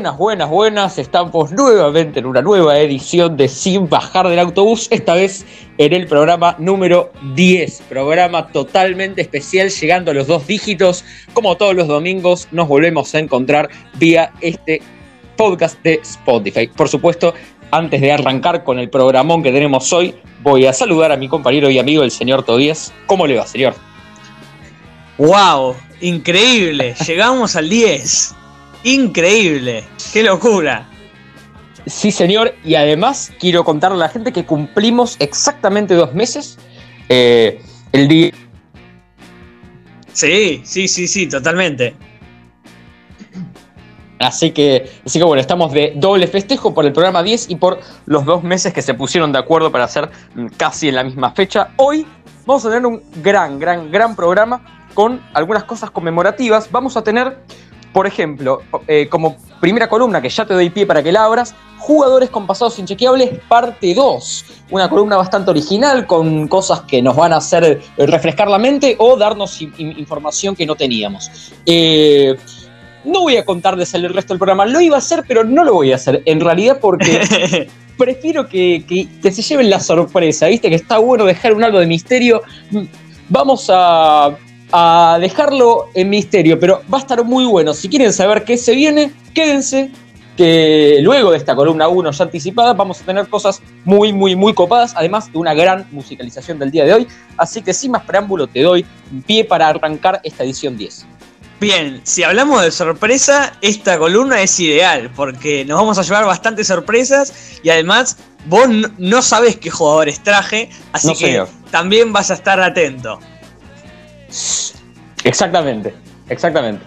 Buenas, buenas, buenas. Estamos nuevamente en una nueva edición de Sin Bajar del Autobús, esta vez en el programa número 10, programa totalmente especial, llegando a los dos dígitos. Como todos los domingos, nos volvemos a encontrar vía este podcast de Spotify. Por supuesto, antes de arrancar con el programón que tenemos hoy, voy a saludar a mi compañero y amigo, el señor Tobías. ¿Cómo le va, señor? ¡Wow! Increíble, llegamos al 10. Increíble, qué locura. Sí, señor, y además quiero contarle a la gente que cumplimos exactamente dos meses eh, el día. Sí, sí, sí, sí, totalmente. Así que, así que bueno, estamos de doble festejo por el programa 10 y por los dos meses que se pusieron de acuerdo para hacer casi en la misma fecha. Hoy vamos a tener un gran, gran, gran programa con algunas cosas conmemorativas. Vamos a tener por ejemplo, eh, como primera columna que ya te doy pie para que la abras, Jugadores con pasados inchequeables, parte 2. Una columna bastante original con cosas que nos van a hacer refrescar la mente o darnos información que no teníamos. Eh, no voy a contarles el resto del programa, lo iba a hacer, pero no lo voy a hacer. En realidad, porque prefiero que, que se lleven la sorpresa, ¿viste? Que está bueno dejar un algo de misterio. Vamos a a dejarlo en misterio, pero va a estar muy bueno. Si quieren saber qué se viene, quédense, que luego de esta columna 1 ya anticipada vamos a tener cosas muy, muy, muy copadas, además de una gran musicalización del día de hoy. Así que sin más preámbulo te doy pie para arrancar esta edición 10. Bien, si hablamos de sorpresa, esta columna es ideal porque nos vamos a llevar bastantes sorpresas y además vos no sabes qué jugadores traje, así que también vas a estar atento. Exactamente, exactamente.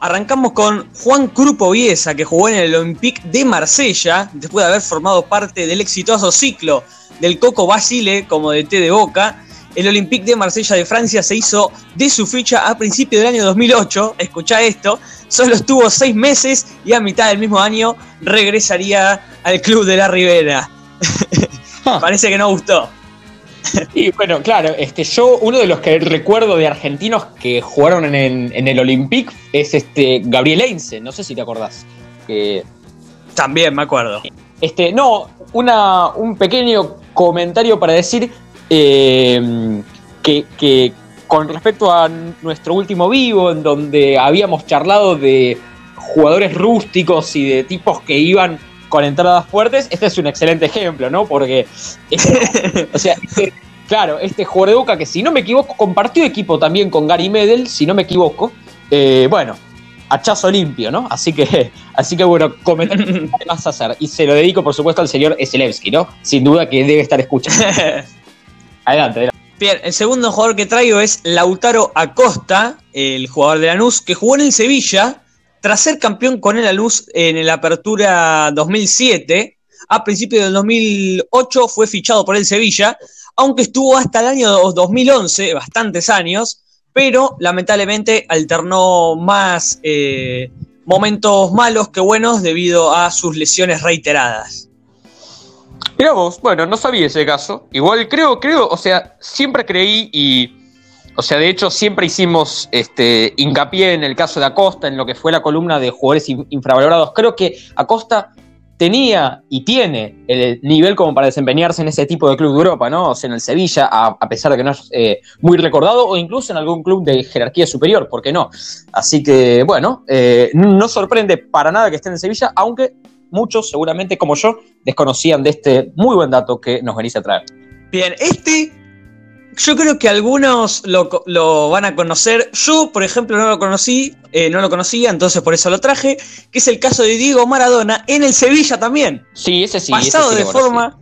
Arrancamos con Juan Crupo Viesa, que jugó en el Olympique de Marsella, después de haber formado parte del exitoso ciclo del Coco Basile como de té de Boca. El Olympique de Marsella de Francia se hizo de su ficha a principios del año 2008. Escucha esto, solo estuvo seis meses y a mitad del mismo año regresaría al club de la Ribera. Ah. Parece que no gustó. Y bueno, claro, este, yo uno de los que recuerdo de argentinos que jugaron en, el Olympique es este Gabriel Einse, no sé si te acordás. También me acuerdo. Este, no, una, un pequeño comentario para decir eh, que, con respecto a nuestro último vivo, en donde habíamos charlado de jugadores rústicos y de tipos que iban con entradas fuertes, este es un excelente ejemplo, ¿no? Porque, o sea, este, claro, este jugador de Boca que si no me equivoco compartió equipo también con Gary Medel, si no me equivoco, eh, bueno, hachazo limpio, ¿no? Así que, así que bueno, ¿qué vas a hacer? Y se lo dedico, por supuesto, al señor Eselevsky, ¿no? Sin duda que debe estar escuchando. adelante, adelante. Bien, el segundo jugador que traigo es Lautaro Acosta, el jugador de Lanús, que jugó en el Sevilla, tras ser campeón con el Luz en la Apertura 2007, a principios del 2008 fue fichado por el Sevilla, aunque estuvo hasta el año 2011, bastantes años, pero lamentablemente alternó más eh, momentos malos que buenos debido a sus lesiones reiteradas. Mira vos, bueno, no sabía ese caso. Igual creo, creo, o sea, siempre creí y o sea, de hecho, siempre hicimos este, hincapié en el caso de Acosta, en lo que fue la columna de jugadores infravalorados. Creo que Acosta tenía y tiene el nivel como para desempeñarse en ese tipo de club de Europa, ¿no? O sea, en el Sevilla, a, pesar de que no es eh, muy recordado, o incluso en algún club de jerarquía superior, ¿por qué no? Así que, bueno, eh, no sorprende para nada que esté en el Sevilla, aunque muchos, seguramente como yo, desconocían de este muy buen dato que nos venís a traer. Bien, este yo creo que algunos lo, van a conocer. Yo, por ejemplo, no lo conocí, eh, no lo conocía, entonces por eso lo traje, que es el caso de Diego Maradona en el Sevilla también. Sí, ese sí. Pasado de forma.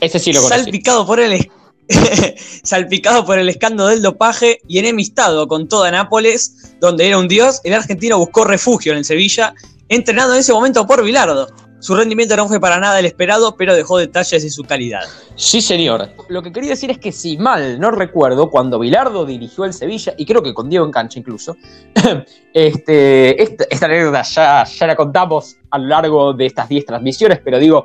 Ese sí lo conocí. Salpicado por el. salpicado por el escándalo del dopaje y enemistado con toda Nápoles, donde era un dios, el argentino buscó refugio en el Sevilla, entrenado en ese momento por Bilardo. Su rendimiento no fue para nada el esperado, pero dejó detalles de su calidad. Sí, señor. Lo que quería decir es que si mal no recuerdo, cuando Bilardo dirigió el Sevilla, y creo que con Diego en cancha incluso, este, esta, anécdota ya, la contamos a lo largo de estas 10 transmisiones, pero digo,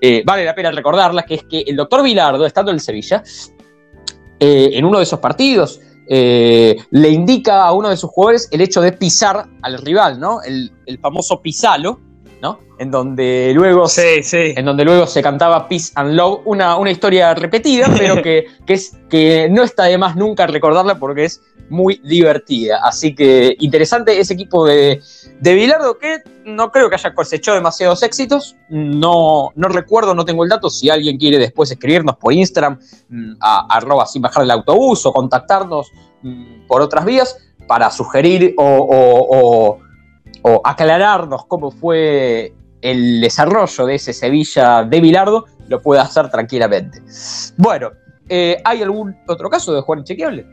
eh, vale la pena recordarla, que es que el doctor Bilardo, estando en el Sevilla, eh, en uno de esos partidos, eh, le indica a uno de sus jugadores el hecho de pisar al rival, ¿no? El, famoso pisalo, ¿no? En donde luego, sí, sí. En donde luego se cantaba Peace and Love, una, una historia repetida, pero que, es, que no está de más nunca recordarla porque es muy divertida. Así que interesante ese equipo de, de Bilardo que no creo que haya cosechado demasiados éxitos. No, no recuerdo, no tengo el dato. Si alguien quiere después escribirnos por Instagram, mm, a, arroba sin bajar el autobús o contactarnos mm, por otras vías para sugerir o, o, aclararnos cómo fue el desarrollo de ese Sevilla de Bilardo, lo puede hacer tranquilamente. Bueno, eh, ¿hay algún otro caso de jugar inchequeable?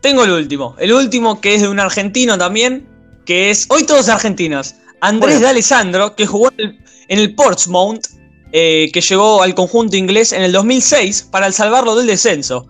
Tengo el último. El último que es de un argentino también, que es. Hoy todos argentinos. Andrés de Alessandro, que jugó en el, Portsmouth, eh, que llegó al conjunto inglés en el 2006 para salvarlo del descenso.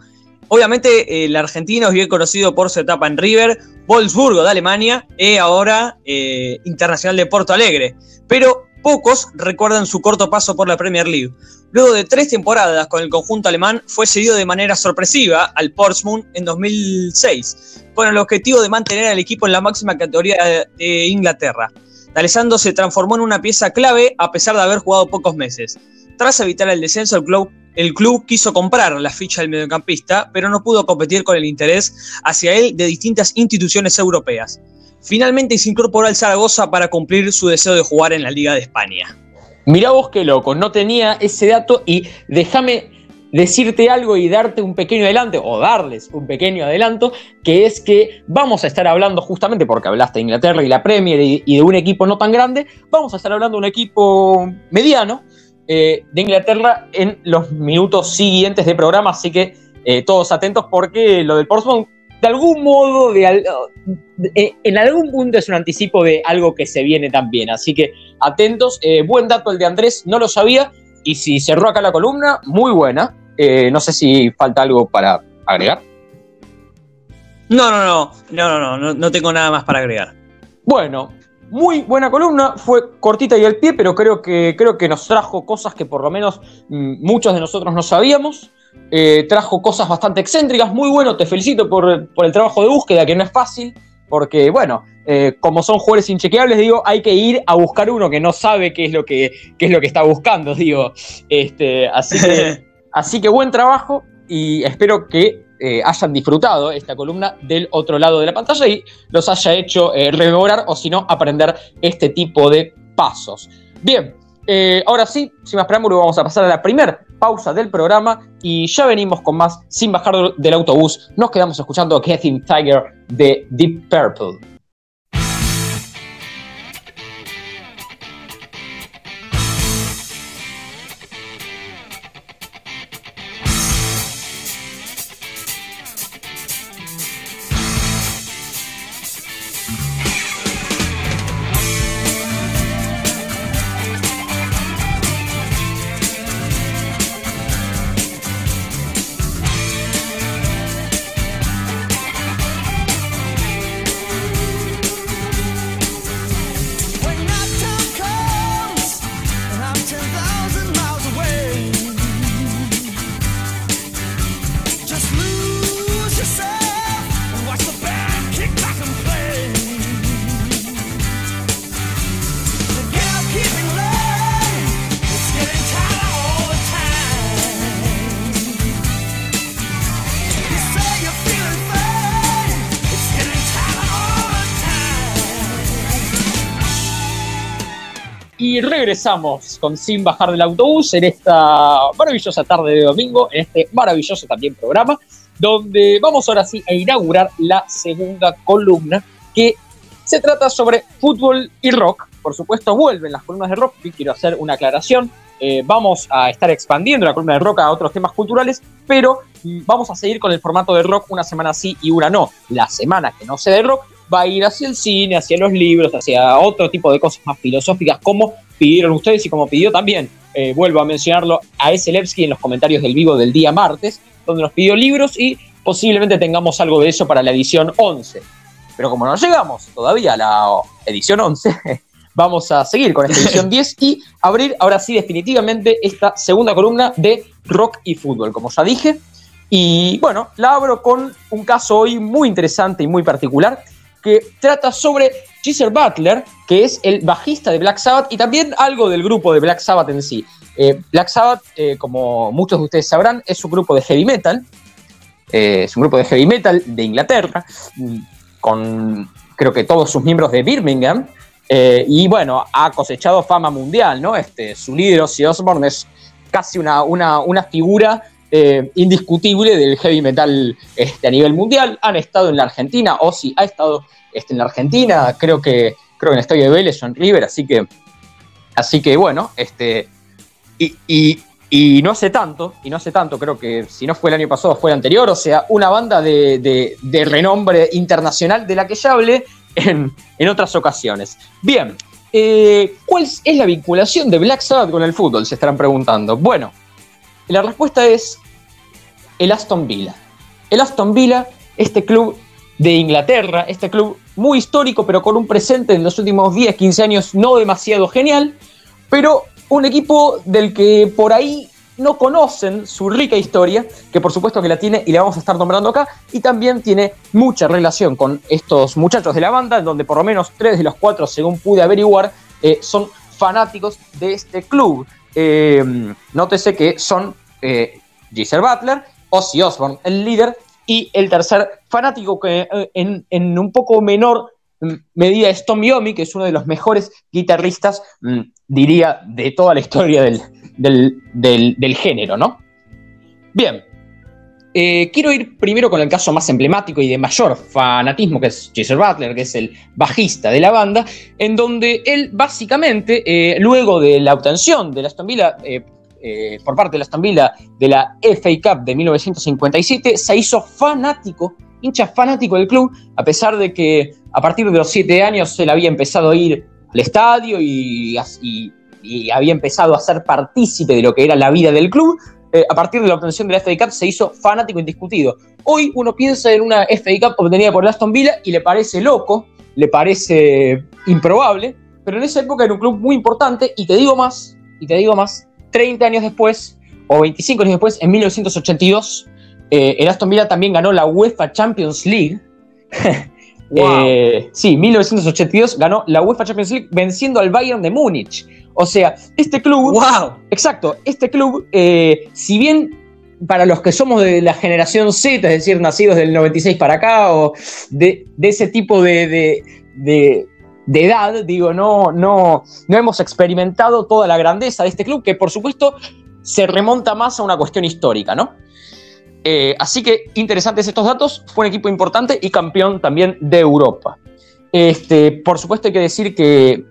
Obviamente, el argentino es bien conocido por su etapa en River, Wolfsburgo de Alemania y ahora eh, Internacional de Porto Alegre. Pero pocos recuerdan su corto paso por la Premier League. Luego de tres temporadas con el conjunto alemán, fue cedido de manera sorpresiva al Portsmouth en 2006, con el objetivo de mantener al equipo en la máxima categoría de Inglaterra. D'Alessandro se transformó en una pieza clave a pesar de haber jugado pocos meses. Tras evitar el descenso, el club, el club quiso comprar la ficha del mediocampista, pero no pudo competir con el interés hacia él de distintas instituciones europeas. Finalmente se incorporó al Zaragoza para cumplir su deseo de jugar en la Liga de España. Mirá vos qué loco, no tenía ese dato y déjame decirte algo y darte un pequeño adelanto, o darles un pequeño adelanto, que es que vamos a estar hablando justamente, porque hablaste de Inglaterra y la Premier y, de un equipo no tan grande, vamos a estar hablando de un equipo mediano eh, de Inglaterra en los minutos siguientes de programa, así que eh, todos atentos porque lo del Portsmouth de algún modo, de, eh, en algún punto es un anticipo de algo que se viene también. Así que atentos. Eh, buen dato el de Andrés, no lo sabía. Y si cerró acá la columna, muy buena. No sé si falta algo para agregar. No, no, no, no, no, no, no tengo nada más para agregar. Bueno, muy buena columna, fue cortita y al pie, pero creo que, creo que nos trajo cosas que por lo menos mm, muchos de nosotros no sabíamos. Eh, trajo cosas bastante excéntricas, muy bueno, te felicito por, el trabajo de búsqueda, que no es fácil, porque bueno, eh, como son jugadores inchequeables, digo, hay que ir a buscar uno que no sabe qué es lo que, es lo que está buscando, digo. Este, así, que, así que buen trabajo y espero que eh, hayan disfrutado esta columna del otro lado de la pantalla y los haya hecho rememorar o si no, aprender este tipo de pasos. Bien, ahora sí, sin más preámbulo, vamos a pasar a la primera pausa del programa y ya venimos con más sin bajar del autobús. Nos quedamos escuchando Getting Tiger de Deep Purple. Regresamos con Sin Bajar del Autobús en esta maravillosa tarde de domingo, en este maravilloso también programa, donde vamos ahora sí a inaugurar la segunda columna que se trata sobre fútbol y rock. Por supuesto, vuelven las columnas de rock y quiero hacer una aclaración. Eh, vamos a estar expandiendo la columna de rock a otros temas culturales, pero mm, vamos a seguir con el formato de rock una semana sí y una no. La semana que no sea de rock va a ir hacia el cine, hacia los libros, hacia otro tipo de cosas más filosóficas, como pidieron ustedes y como pidió también, eh, vuelvo a mencionarlo, a Eselevsky en los comentarios del vivo del día martes, donde nos pidió libros y posiblemente tengamos algo de eso para la edición 11. Pero como no llegamos todavía a la edición 11, vamos a seguir con esta edición 10 y abrir ahora sí definitivamente esta segunda columna de rock y fútbol. Como ya dije, Y bueno, la abro con un caso hoy muy interesante y muy particular que trata sobre Geezer Butler, que es el bajista de Black Sabbath y también algo del grupo de Black Sabbath en sí. Eh, Black Sabbath, eh, como muchos de ustedes sabrán, es un grupo de heavy metal. Eh, es un grupo de heavy metal de Inglaterra, mm, con creo que todos sus miembros de Birmingham. y bueno, ha cosechado fama mundial, ¿no? Este, su líder, Ozzy Osbourne, es casi una, una, una figura indiscutible del heavy metal este, a nivel mundial. Han estado en la Argentina, Ozzy ha estado este, en la Argentina, creo que, creo en el estadio de Vélez o en River, así que, así que bueno, este, y, no hace tanto, y no hace tanto, creo que si no fue el año pasado, fue el anterior, o sea, una banda de, renombre internacional de la que ya hablé en, otras ocasiones. Bien, eh, ¿cuál es la vinculación de Black Sabbath con el fútbol? Se estarán preguntando. Bueno, la respuesta es el Aston Villa. El Aston Villa, este club de Inglaterra, este club muy histórico, pero con un presente en los últimos 10, 15 años no demasiado genial, pero un equipo del que por ahí no conocen su rica historia, que por supuesto que la tiene y la vamos a estar nombrando acá, y también tiene mucha relación con estos muchachos de la banda, en donde por lo menos tres de los cuatro, según pude averiguar, eh, son fanáticos de este club. Eh, nótese que son eh, Butler, Ozzy Osbourne, el líder, y el tercer fanático, que eh, en, un poco menor mm, medida es Tom Yomi, que es uno de los mejores guitarristas, mm, diría, de toda la historia del, género, ¿no? Bien, eh, quiero ir primero con el caso más emblemático y de mayor fanatismo, que es Jason Butler, que es el bajista de la banda, en donde él básicamente, eh, luego de la obtención de la Aston Villa eh, por parte de la Aston de la FA Cup de 1957, se hizo fanático, hincha fanático del club, a pesar de que a partir de los siete años él había empezado a ir al estadio y, había empezado a ser partícipe de lo que era la vida del club. Eh, a partir de la obtención de la FA Cup se hizo fanático indiscutido. Hoy uno piensa en una FA Cup obtenida por Aston Villa y le parece loco, le parece improbable, pero en esa época era un club muy importante y te digo más, y te digo más, 30 años después, o 25 años después, en 1982, eh, el Aston Villa también ganó la UEFA Champions League. Eh, sí, 1982 ganó la UEFA Champions League venciendo al Bayern de Múnich. O sea, este club. ¡Wow! Exacto, este club, eh, si bien para los que somos de la generación Z, es decir, nacidos del 96 para acá, o de, ese tipo de, de edad, digo, no, no, no hemos experimentado toda la grandeza de este club, que por supuesto se remonta más a una cuestión histórica, ¿no? Eh, así que interesantes estos datos, fue un equipo importante y campeón también de Europa. Este, por supuesto hay que decir que,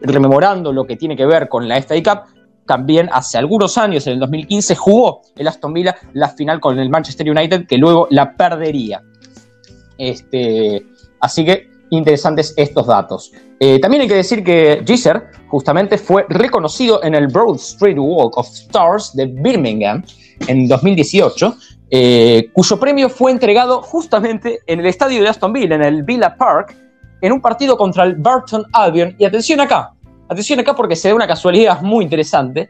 rememorando lo que tiene que ver con la FA Cup, también hace algunos años, en el 2015, jugó el Aston Villa la final con el Manchester United, que luego la perdería. Este, así que interesantes estos datos. Eh, también hay que decir que Geezer justamente fue reconocido en el Broad Street Walk of Stars de Birmingham en 2018, eh, cuyo premio fue entregado justamente en el estadio de Aston Villa, en el Villa Park, en un partido contra el Burton Albion. Y atención acá, atención acá porque se da una casualidad muy interesante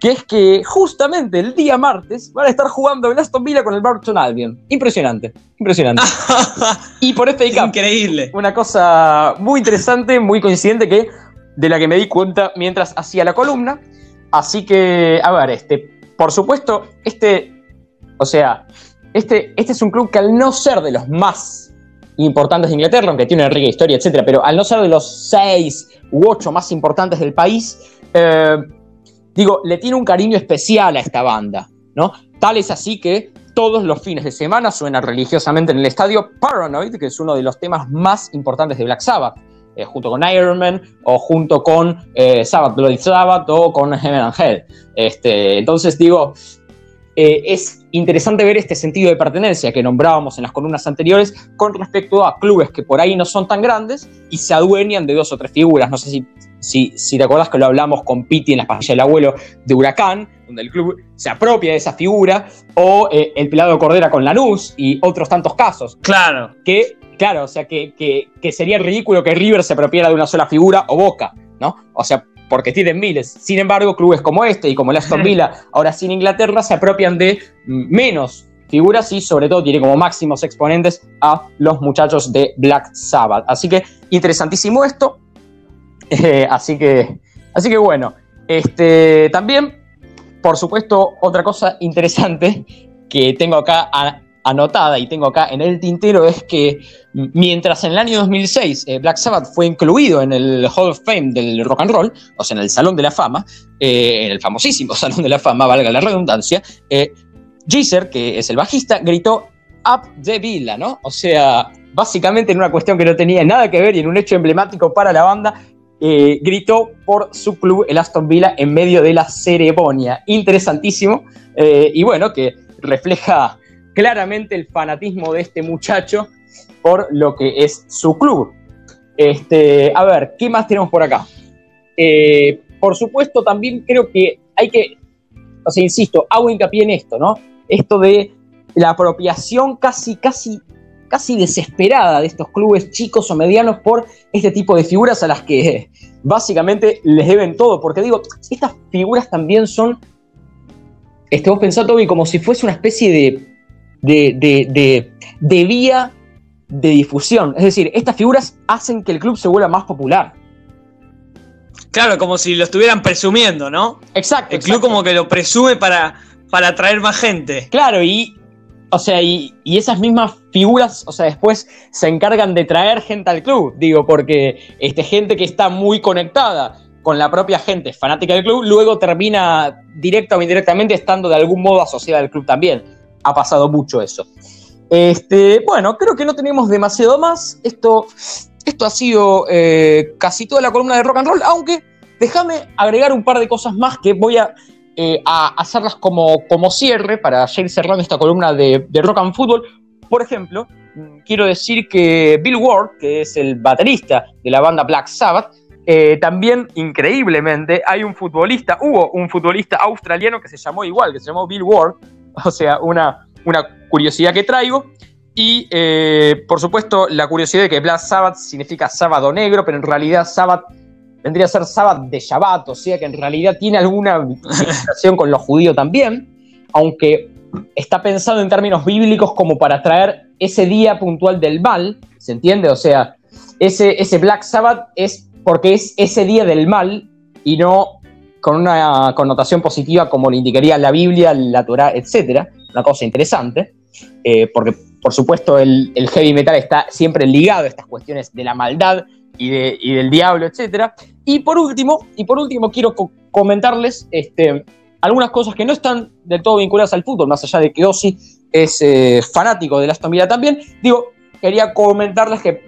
que es que justamente el día martes van a estar jugando el Aston Villa con el Burton Albion. Impresionante, impresionante. y por este Increíble. Una cosa muy interesante, muy coincidente que de la que me di cuenta mientras hacía la columna. Así que, a ver, este, por supuesto, este, o sea, este, este es un club que al no ser de los más importantes de Inglaterra, aunque tiene una rica historia, etcétera, pero al no ser de los seis u ocho más importantes del país, eh, digo, le tiene un cariño especial a esta banda, ¿no? Tal es así que todos los fines de semana suena religiosamente en el estadio Paranoid, que es uno de los temas más importantes de Black Sabbath, eh, junto con Iron Man o junto con eh, Sabbath Bloody Sabbath o con Heaven and Hell. Este, entonces digo, es interesante ver este sentido de pertenencia que nombrábamos en las columnas anteriores con respecto a clubes que por ahí no son tan grandes y se adueñan de dos o tres figuras. No sé si si, te acuerdas que lo hablamos con Piti en las pastillas del abuelo de Huracán, donde el club se apropia de esa figura, o eh, el Pelado Cordera con Lanús y otros tantos casos. Claro. Que, claro, o sea, que, que, sería ridículo que River se apropiara de una sola figura o Boca, ¿no? O sea, porque tienen miles. Sin embargo, clubes como este y como el Aston Villa, ahora sin Inglaterra, se apropian de menos figuras y sobre todo tiene como máximos exponentes a los muchachos de Black Sabbath. Así que interesantísimo esto. Eh, así, que, así que bueno, este, también, por supuesto, otra cosa interesante que tengo acá anotada y tengo acá en el tintero es que mientras en el año 2006 eh, Black Sabbath fue incluido en el Hall of Fame del rock and roll, o sea, en el Salón de la Fama, eh, en el famosísimo Salón de la Fama, valga la redundancia, eh, que es el bajista, gritó Up the Villa, ¿no? O sea, básicamente en una cuestión que no tenía nada que ver y en un hecho emblemático para la banda, eh, gritó por su club, el Aston Villa, en medio de la ceremonia. Interesantísimo. y bueno, que refleja claramente el fanatismo de este muchacho por lo que es su club. Este, a ver, ¿qué más tenemos por acá? Eh, por supuesto, también creo que hay que, o sea, insisto, hago hincapié en esto, ¿no? Esto de la apropiación casi, casi, casi desesperada de estos clubes chicos o medianos por este tipo de figuras a las que básicamente les deben todo. Porque digo, estas figuras también son, estemos pensando, Toby, como si fuese una especie de de, de, vía de difusión. Es decir, estas figuras hacen que el club se vuelva más popular. Claro, como si lo estuvieran presumiendo, ¿no? Exacto. El club como que lo presume para, para atraer más gente. Claro, y. O sea, y, esas mismas figuras, o sea, después se encargan de traer gente al club. Digo, porque este, gente que está muy conectada con la propia gente fanática del club, luego termina directa o indirectamente estando de algún modo asociada al club también ha pasado mucho eso. Este, bueno, creo que no tenemos demasiado más. Esto, esto ha sido eh, casi toda la columna de rock and roll, aunque déjame agregar un par de cosas más que voy a, eh, hacerlas como, como cierre para ir cerrando esta columna de, rock and football. Por ejemplo, quiero decir que Bill Ward, que es el baterista de la banda Black Sabbath, eh, también, increíblemente, hay un futbolista, hubo un futbolista australiano que se llamó igual, que se llamó Bill Ward, o sea, una, una curiosidad que traigo. Y eh, por supuesto, la curiosidad de que Black Sabbath significa sábado negro, pero en realidad Sabbath vendría a ser Sabbath de Shabbat, o sea que en realidad tiene alguna relación con los judíos también, aunque está pensado en términos bíblicos como para traer ese día puntual del mal, ¿se entiende? O sea, ese, ese Black Sabbath es porque es ese día del mal y no con una connotación positiva como le indicaría la Biblia, la Torah, etc. Una cosa interesante, eh, porque por supuesto el, heavy metal está siempre ligado a estas cuestiones de la maldad y, del diablo, etc. Y por último, y por último quiero comentarles este, algunas cosas que no están del todo vinculadas al fútbol, más allá de que Ozzy es eh, fanático de Aston Villa también. Digo, quería comentarles que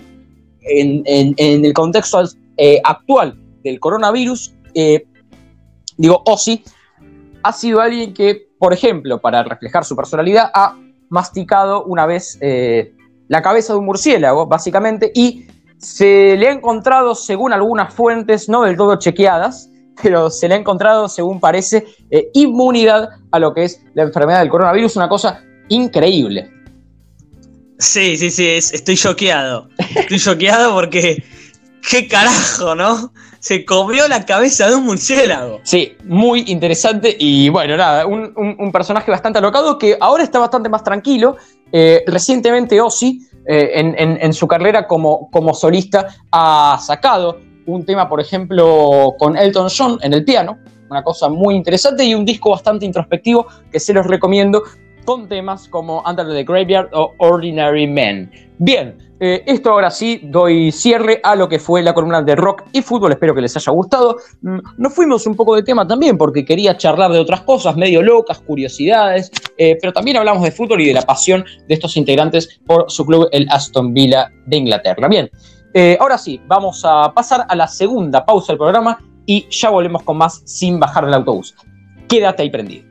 en, el contexto eh, actual del coronavirus, digo, Ozzy ha sido alguien que, por ejemplo, para reflejar su personalidad, ha masticado una vez eh, la cabeza de un murciélago, básicamente, y se le ha encontrado, según algunas fuentes, no del todo chequeadas, pero se le ha encontrado, según parece, eh, inmunidad a lo que es la enfermedad del coronavirus, una cosa increíble. Sí, sí, sí, estoy choqueado. Estoy choqueado porque, qué carajo, ¿no? Se comió la cabeza de un murciélago. Sí, muy interesante y bueno, nada, un, personaje bastante alocado que ahora está bastante más tranquilo. Eh, recientemente Ozzy, eh, en, su carrera como, como solista, ha sacado un tema, por ejemplo, con Elton John en el piano, una cosa muy interesante y un disco bastante introspectivo que se los recomiendo con temas como Under the Graveyard o Ordinary Men. Bien, eh, esto ahora sí doy cierre a lo que fue la columna de rock y fútbol. Espero que les haya gustado. Mm, nos fuimos un poco de tema también porque quería charlar de otras cosas, medio locas, curiosidades, eh, pero también hablamos de fútbol y de la pasión de estos integrantes por su club, el Aston Villa de Inglaterra. Bien, eh, ahora sí, vamos a pasar a la segunda pausa del programa y ya volvemos con más sin bajar del autobús. Quédate ahí prendido.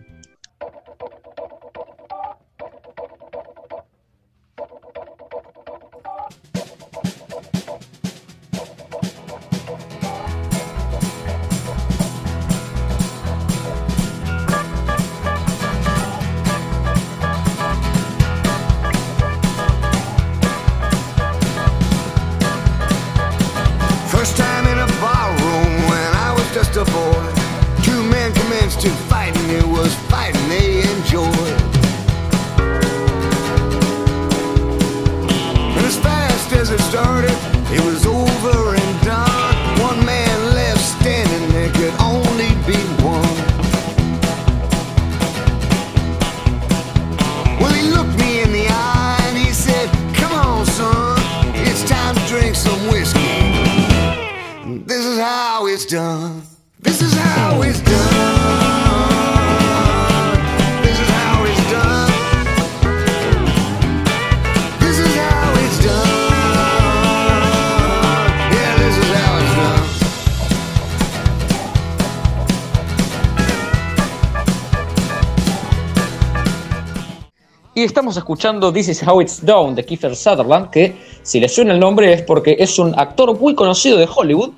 Y estamos escuchando This Is How It's Done de Kiefer Sutherland, que si le suena el nombre es porque es un actor muy conocido de Hollywood,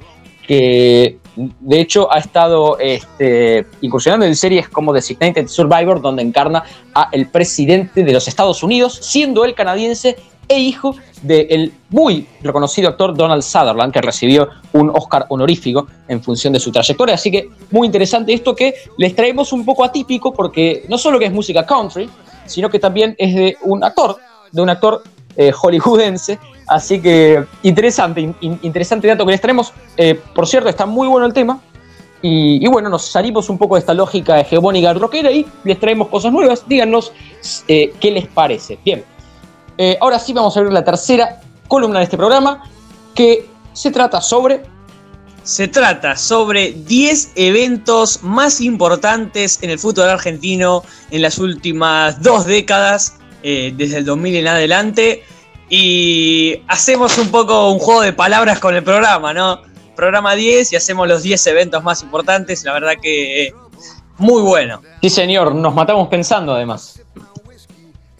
que de hecho ha estado este, incursionando en series como Designated Survivor, donde encarna a el presidente de los Estados Unidos, siendo él canadiense e hijo del muy reconocido actor Donald Sutherland, que recibió un Oscar honorífico en función de su trayectoria. Así que muy interesante esto que les traemos un poco atípico, porque no solo que es música country, sino que también es de un actor, de un actor eh, hollywoodense. Así que interesante, in- in- interesante dato que les traemos. Eh, por cierto, está muy bueno el tema. Y, bueno, nos salimos un poco de esta lógica hegemónica rockera y les traemos cosas nuevas. Díganos eh, qué les parece. Bien, ahora sí vamos a ver la tercera columna de este programa, que se trata sobre Se trata sobre 10 eventos más importantes en el fútbol argentino en las últimas dos décadas, eh, desde el 2000 en adelante. Y hacemos un poco un juego de palabras con el programa, ¿no? Programa 10 y hacemos los 10 eventos más importantes. La verdad que eh, muy bueno. Sí, señor, nos matamos pensando además.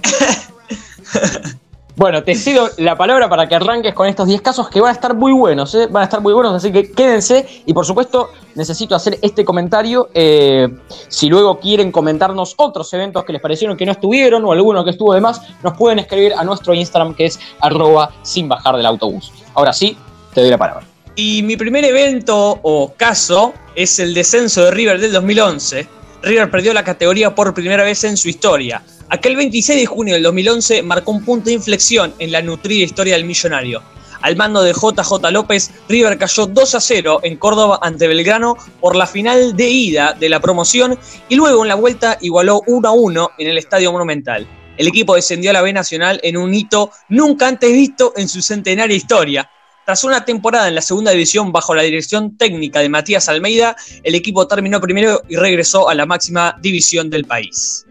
bueno, te cedo la palabra para que arranques con estos 10 casos que van a estar muy buenos, ¿eh? van a estar muy buenos, así que quédense y por supuesto necesito hacer este comentario. eh, si luego quieren comentarnos otros eventos que les parecieron que no estuvieron o alguno que estuvo de más, nos pueden escribir a nuestro Instagram que es arroba sin bajar del autobús. Ahora sí, te doy la palabra. Y mi primer evento o caso es el descenso de River del 2011. River perdió la categoría por primera vez en su historia. Aquel 26 de junio del 2011 marcó un punto de inflexión en la nutrida historia del millonario. Al mando de JJ López, River cayó 2 a 0 en Córdoba ante Belgrano por la final de ida de la promoción y luego en la vuelta igualó 1 a 1 en el Estadio Monumental. El equipo descendió a la B Nacional en un hito nunca antes visto en su centenaria historia. Tras una temporada en la segunda división bajo la dirección técnica de Matías Almeida, el equipo terminó primero y regresó a la máxima división del país.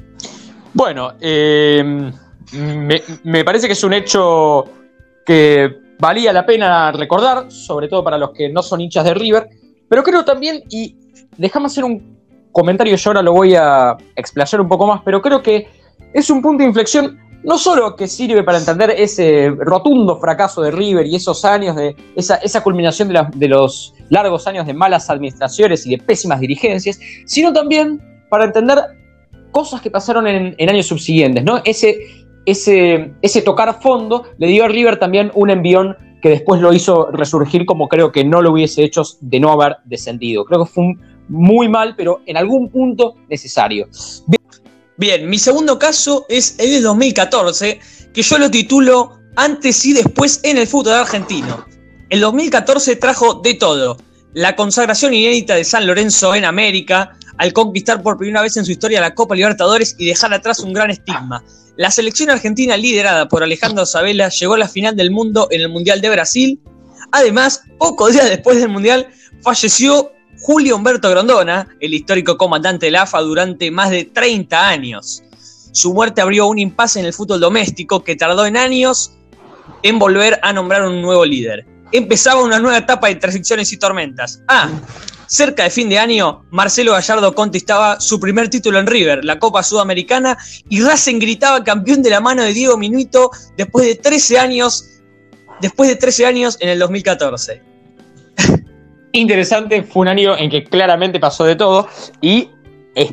Bueno, eh, me, parece que es un hecho que valía la pena recordar, sobre todo para los que no son hinchas de River, pero creo también, y déjame hacer un comentario, yo ahora lo voy a explayar un poco más, pero creo que es un punto de inflexión no solo que sirve para entender ese rotundo fracaso de River y esos años de esa, culminación de los largos años de malas administraciones y de pésimas dirigencias, sino también para entender cosas que pasaron en, años subsiguientes, ¿no? Ese, ese, ese tocar fondo le dio a River también un envión que después lo hizo resurgir como creo que no lo hubiese hecho de no haber descendido. Creo que fue muy mal, pero en algún punto necesario. Bien, mi segundo caso es el de 2014, que yo lo titulo Antes y después en el fútbol argentino. El 2014 trajo de todo. La consagración inédita de San Lorenzo en América, al conquistar por primera vez en su historia la Copa Libertadores y dejar atrás un gran estigma. La selección argentina liderada por Alejandro Sabela llegó a la final del mundo en el Mundial de Brasil. Además, pocos días después del Mundial, falleció Julio Humberto Grondona, el histórico comandante del AFA durante más de 30 años. Su muerte abrió un impasse en el fútbol doméstico que tardó en años en volver a nombrar un nuevo líder. Empezaba una nueva etapa de transiciones y tormentas. Ah, cerca de fin de año, Marcelo Gallardo conquistaba su primer título en River, la Copa Sudamericana, y Racing gritaba campeón de la mano de Diego Minuito después de 13 años, después de 13 años en el 2014. Interesante, fue un año en que claramente pasó de todo y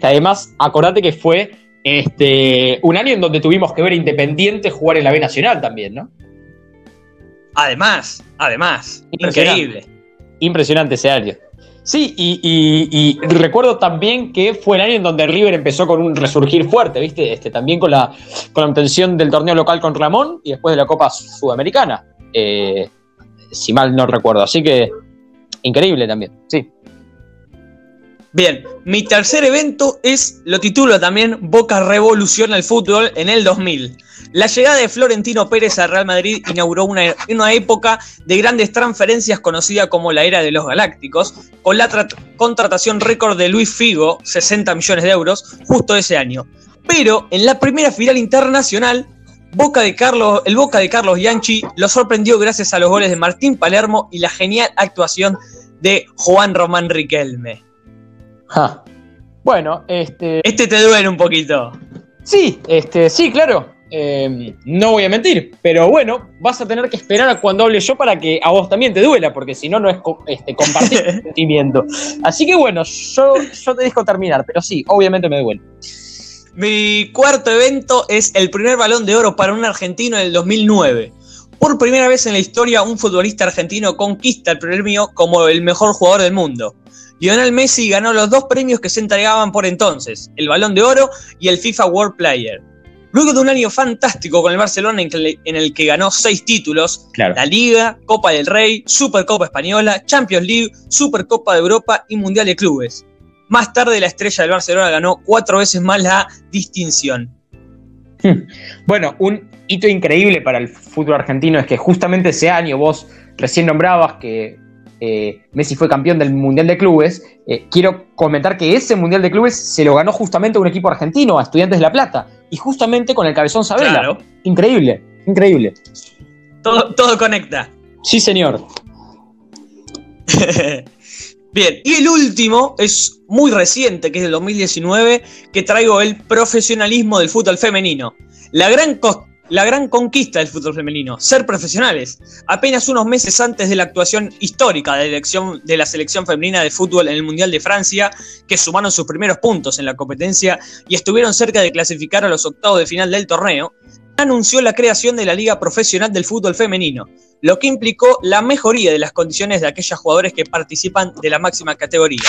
además acordate que fue este, un año en donde tuvimos que ver a Independiente jugar en la B Nacional también, ¿no? Además, además, increíble. Impresionante ese año. Sí, y, y- y recuerdo también que fue el año en donde River empezó con un resurgir fuerte, ¿viste? Este, también con la, con la obtención del torneo local con Ramón y después de la Copa Sudamericana, eh, si mal no recuerdo. Así que increíble también, sí. Bien, mi tercer evento es, lo titulo también, Boca Revoluciona el Fútbol en el 2000. La llegada de Florentino Pérez al Real Madrid inauguró una, una época de grandes transferencias conocida como la era de los galácticos, con la tra- contratación récord de Luis Figo, 60 millones de euros, justo ese año. Pero en la primera final internacional, Boca de Carlos, el Boca de Carlos Bianchi lo sorprendió gracias a los goles de Martín Palermo y la genial actuación de Juan Román Riquelme. Ja. Bueno, este. Este te duele un poquito. Sí, este, sí, claro. Eh, no voy a mentir, pero bueno, vas a tener que esperar a cuando hable yo para que a vos también te duela, porque si no, no es co- este, compartir el sentimiento. Así que bueno, yo, yo te dejo terminar, pero sí, obviamente me duele. Mi cuarto evento es el primer balón de oro para un argentino en el 2009. Por primera vez en la historia, un futbolista argentino conquista el premio como el mejor jugador del mundo. Lionel Messi ganó los dos premios que se entregaban por entonces, el Balón de Oro y el FIFA World Player. Luego de un año fantástico con el Barcelona en el que ganó seis títulos, Claro. la Liga, Copa del Rey, Supercopa Española, Champions League, Supercopa de Europa y Mundial de Clubes. Más tarde la estrella del Barcelona ganó cuatro veces más la distinción. Bueno, un hito increíble para el fútbol argentino es que justamente ese año vos recién nombrabas que eh, Messi fue campeón del Mundial de Clubes. Eh, quiero comentar que ese Mundial de Clubes se lo ganó justamente un equipo argentino, a Estudiantes de La Plata, y justamente con el cabezón Sabela. Claro. Increíble, increíble. Todo, todo conecta. Sí, señor. Bien, y el último es muy reciente, que es del 2019, que traigo el profesionalismo del fútbol femenino. La gran, la gran conquista del fútbol femenino, ser profesionales. Apenas unos meses antes de la actuación histórica de la, selección femenina de fútbol en el Mundial de Francia, que sumaron sus primeros puntos en la competencia y estuvieron cerca de clasificar a los octavos de final del torneo, anunció la creación de la Liga Profesional del Fútbol Femenino, lo que implicó la mejoría de las condiciones de aquellas jugadores que participan de la máxima categoría.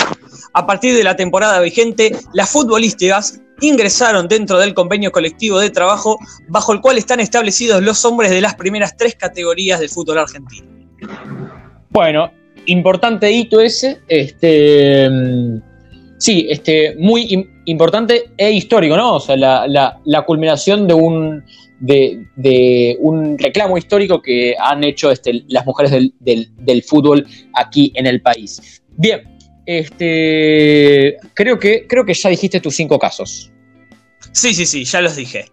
A partir de la temporada vigente, las futbolísticas ingresaron dentro del convenio colectivo de trabajo bajo el cual están establecidos los hombres de las primeras tres categorías del fútbol argentino. Bueno, importante hito ese. Este. mm, Sí, este, muy im- importante e histórico, ¿no? O sea, la culminación de un, de, de un reclamo histórico que han hecho este, las mujeres del, del- del fútbol aquí en el país. Bien, este, creo, que, creo que ya dijiste tus cinco casos. Sí, sí, sí, ya los dije.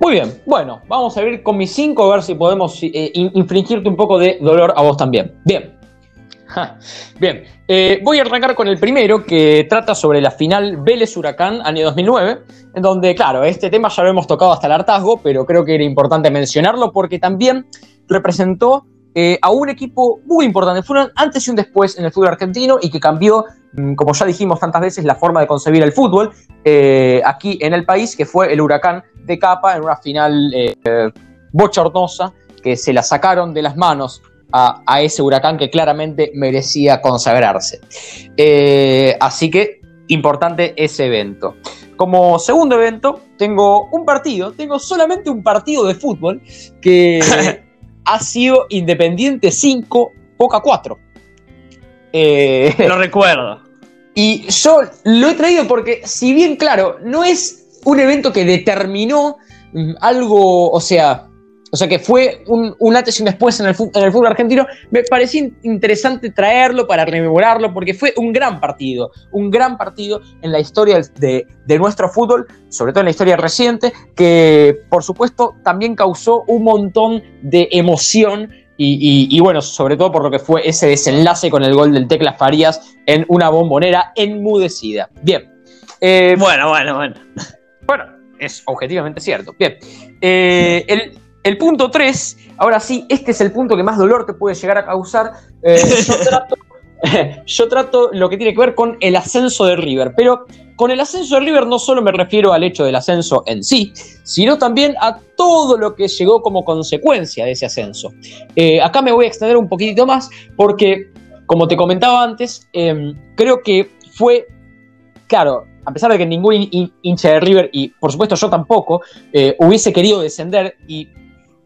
Muy bien, bueno, vamos a ir con mis cinco a ver si podemos eh, in- infringirte un poco de dolor a vos también. Bien. Ja, Bien, eh, voy a arrancar con el primero que trata sobre la final Vélez Huracán año 2009, en donde, claro, este tema ya lo hemos tocado hasta el hartazgo, pero creo que era importante mencionarlo porque también representó eh, a un equipo muy importante. Fue un antes y un después en el fútbol argentino y que cambió, mm, como ya dijimos tantas veces, la forma de concebir el fútbol eh, aquí en el país, que fue el Huracán de Capa en una final eh, bochornosa que se la sacaron de las manos a, ese huracán que claramente merecía consagrarse. Así que importante ese evento. Como segundo evento, tengo un partido, tengo solamente un partido de fútbol que ha sido Independiente 5, Boca 4. Eh, Lo recuerdo. y yo lo he traído porque, si bien, claro, no es un evento que determinó mm, algo, o sea, o sea, que fue un, un antes y un después en el, fu- en el fútbol argentino, me pareció in- interesante traerlo para rememorarlo porque fue un gran partido, un gran partido en la historia de, de nuestro fútbol, sobre todo en la historia reciente, que por supuesto también causó un montón de emoción y, y- y bueno, sobre todo por lo que fue ese desenlace con el gol del Tecla Farías en una bombonera enmudecida. Bien. Eh, Bueno, bueno, bueno. bueno, es objetivamente cierto. Bien. Eh, el, el punto 3, ahora sí, este es el punto que más dolor te puede llegar a causar. Eh, yo, trato, yo trato lo que tiene que ver con el ascenso de River, pero con el ascenso de River no solo me refiero al hecho del ascenso en sí, sino también a todo lo que llegó como consecuencia de ese ascenso. Eh, acá me voy a extender un poquitito más porque, como te comentaba antes, em, creo que fue, claro, a pesar de que ningún hin- hin- hincha de River, y por supuesto yo tampoco, eh, hubiese querido descender, y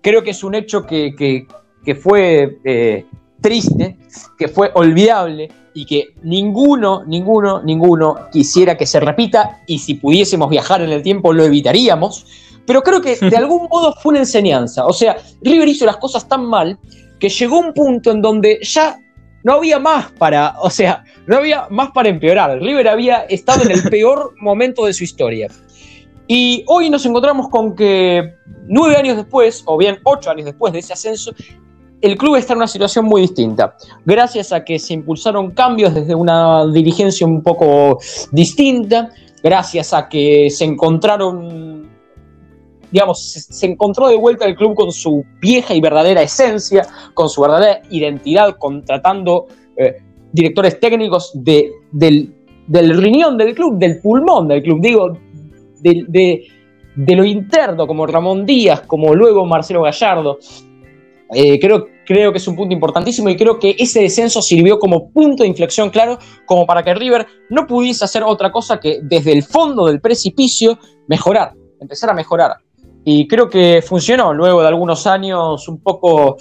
creo que es un hecho que, que- que fue, eh, triste, que fue olvidable y que ninguno, ninguno, ninguno quisiera que se repita y si pudiésemos viajar en el tiempo lo evitaríamos. Pero creo que de algún modo fue una enseñanza. O sea, River hizo las cosas tan mal que llegó un punto en donde ya no había más para, o sea, no había más para empeorar. River había estado en el peor momento de su historia. Y hoy nos encontramos con que nueve años después, o bien ocho años después de ese ascenso, el club está en una situación muy distinta. Gracias a que se impulsaron cambios desde una dirigencia un poco distinta, gracias a que se encontraron, digamos, se, encontró de vuelta el club con su vieja y verdadera esencia, con su verdadera identidad, contratando eh, directores técnicos de, del, del riñón del club, del pulmón del club, digo, de, de, lo interno, como Ramón Díaz, como luego Marcelo Gallardo. Eh, creo, creo que es un punto importantísimo y creo que ese descenso sirvió como punto de inflexión claro, como para que River no pudiese hacer otra cosa que desde el fondo del precipicio mejorar, empezar a mejorar. Y creo que funcionó luego de algunos años un poco,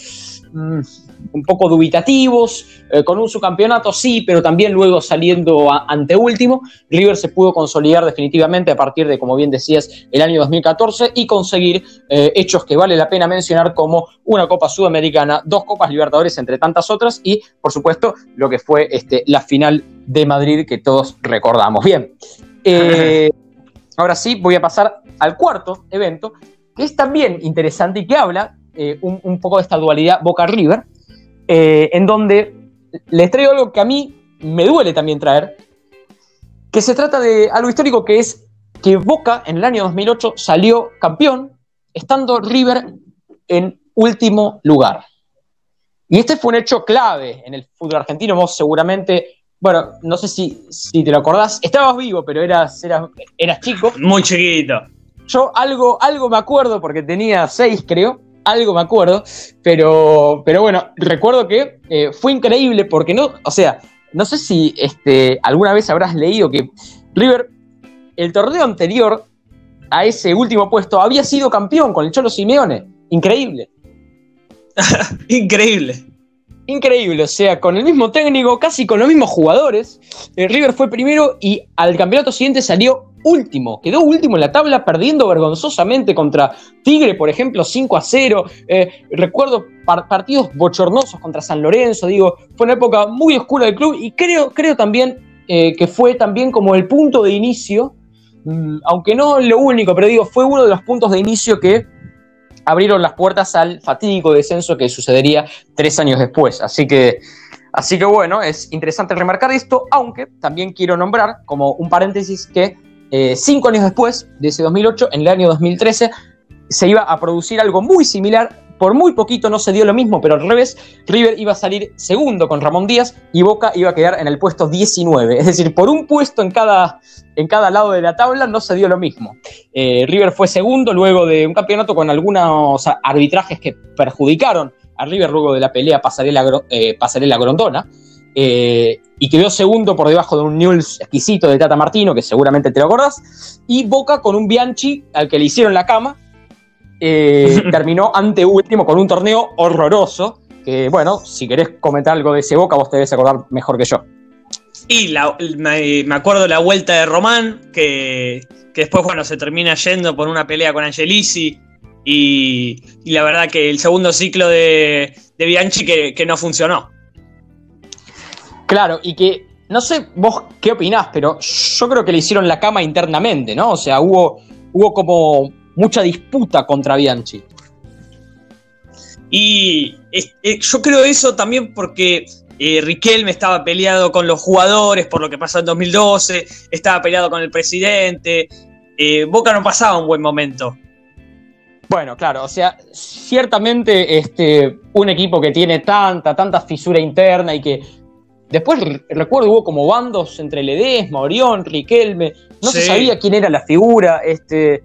mm, un poco dubitativos, eh, con un subcampeonato sí, pero también luego saliendo a, ante último, River se pudo consolidar definitivamente a partir de, como bien decías, el año 2014 y conseguir eh, hechos que vale la pena mencionar como una Copa Sudamericana, dos Copas Libertadores, entre tantas otras, y por supuesto lo que fue este, la final de Madrid que todos recordamos. Bien, eh, ahora sí voy a pasar al cuarto evento, que es también interesante y que habla eh, un, un, poco de esta dualidad Boca-River, eh, en donde les traigo algo que a mí me duele también traer, que se trata de algo histórico que es que Boca en el año 2008 salió campeón, estando River en último lugar. Y este fue un hecho clave en el fútbol argentino, vos seguramente bueno, no sé si, si, te lo acordás, estabas vivo, pero eras, eras, eras chico. Muy chiquito. Yo algo, algo me acuerdo, porque tenía seis, creo, algo me acuerdo, pero, pero bueno, recuerdo que eh, fue increíble porque no, o sea, no sé si este, alguna vez habrás leído que River, el torneo anterior a ese último puesto, había sido campeón con el Cholo Simeone. Increíble. increíble. Increíble, o sea, con el mismo técnico, casi con los mismos jugadores. Eh, River fue primero y al campeonato siguiente salió último. Quedó último en la tabla, perdiendo vergonzosamente contra Tigre, por ejemplo, 5 a 0. Eh, recuerdo par partidos bochornosos contra San Lorenzo. Digo, fue una época muy oscura del club y creo, creo también eh, que fue también como el punto de inicio, mmm, aunque no lo único, pero digo, fue uno de los puntos de inicio que abrieron las puertas al fatídico descenso que sucedería tres años después. Así que, así que bueno, es interesante remarcar esto, aunque también quiero nombrar como un paréntesis que eh, cinco años después de ese 2008, en el año 2013, se iba a producir algo muy similar. Por muy poquito no se dio lo mismo, pero al revés, River iba a salir segundo con Ramón Díaz y Boca iba a quedar en el puesto 19. Es decir, por un puesto en cada, en cada lado de la tabla no se dio lo mismo. Eh, River fue segundo luego de un campeonato con algunos arbitrajes que perjudicaron a River luego de la pelea Pasarela, eh, Pasarela Grondona. Eh, y quedó segundo por debajo de un Newell's exquisito de Tata Martino, que seguramente te lo acordás, y Boca con un Bianchi al que le hicieron la cama, eh, terminó ante último con un torneo horroroso, que bueno, si querés comentar algo de ese Boca, vos te debes acordar mejor que yo. Y la, me, me, acuerdo la vuelta de Román, que, que, después, bueno, se termina yendo por una pelea con Angelici. Y, y la verdad que el segundo ciclo de, de Bianchi que, que, no funcionó. Claro, y que no sé vos qué opinás, pero yo creo que le hicieron la cama internamente, ¿no? O sea, hubo, hubo como mucha disputa contra Bianchi. Y eh, yo creo eso también porque eh, Riquelme estaba peleado con los jugadores por lo que pasó en 2012, estaba peleado con el presidente, eh, Boca no pasaba un buen momento. Bueno, claro, o sea, ciertamente este, un equipo que tiene tanta, tanta fisura interna y que después recuerdo hubo como bandos entre Ledesma, Orión, Riquelme, no sí. se sabía quién era la figura, este,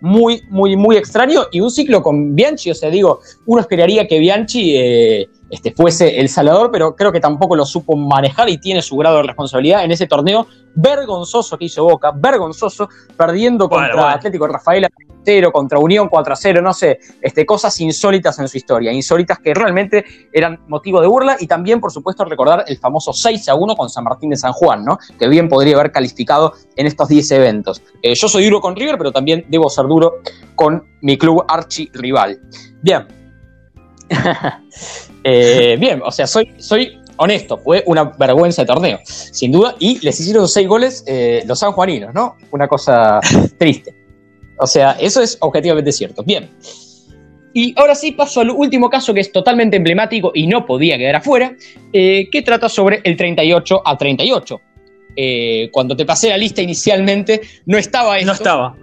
muy, muy, muy extraño y un ciclo con Bianchi, o sea, digo, uno esperaría que Bianchi eh, este, fuese el Salvador, pero creo que tampoco lo supo manejar y tiene su grado de responsabilidad en ese torneo vergonzoso que hizo Boca, vergonzoso, perdiendo Bueno, contra bueno. Atlético Rafaela 0, contra Unión 4 a 0, no sé, este, cosas insólitas en su historia, insólitas que realmente eran motivo de burla y también, por supuesto, recordar el famoso 6 a 1 con San Martín de San Juan, ¿no? Que bien podría haber calificado en estos 10 eventos. Eh, yo soy duro con River, pero también debo ser duro con mi club archi rival. Bien. Eh, bien, o sea, soy, soy honesto, fue una vergüenza de torneo, sin duda, y les hicieron seis goles eh, los sanjuaninos, ¿no? Una cosa triste. O sea, eso es objetivamente cierto. Bien. Y ahora sí paso al último caso que es totalmente emblemático y no podía quedar afuera, eh, que trata sobre el 38 a 38. Eh, cuando te pasé la lista inicialmente, no estaba esto No estaba.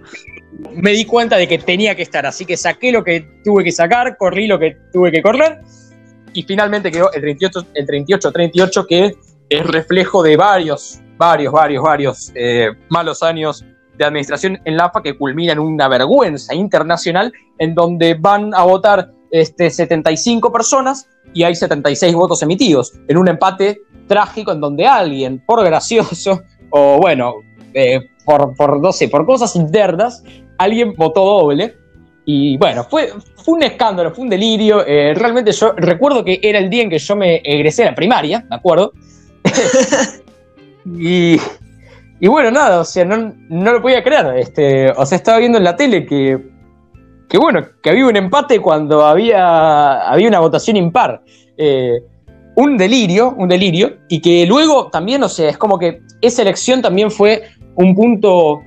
me di cuenta de que tenía que estar, así que saqué lo que tuve que sacar, corrí lo que tuve que correr y finalmente quedó el 38 el 38 38 que es reflejo de varios, varios, varios, varios eh, malos años de administración en la AFA que culmina en una vergüenza internacional en donde van a votar este, 75 personas y hay 76 votos emitidos en un empate trágico en donde alguien, por gracioso o bueno, eh, por, por, no sé, por cosas internas, alguien votó doble. Y bueno, fue, fue un escándalo, fue un delirio. eh, realmente yo recuerdo que era el día en que yo me egresé a la primaria, me acuerdo. y, y bueno, nada, o sea, no, no lo podía creer. Este, o sea, estaba viendo en la tele que, que bueno, que había un empate cuando había, había una votación impar. Eh, un delirio, un delirio, y que luego también, o sea, es como que esa elección también fue un punto,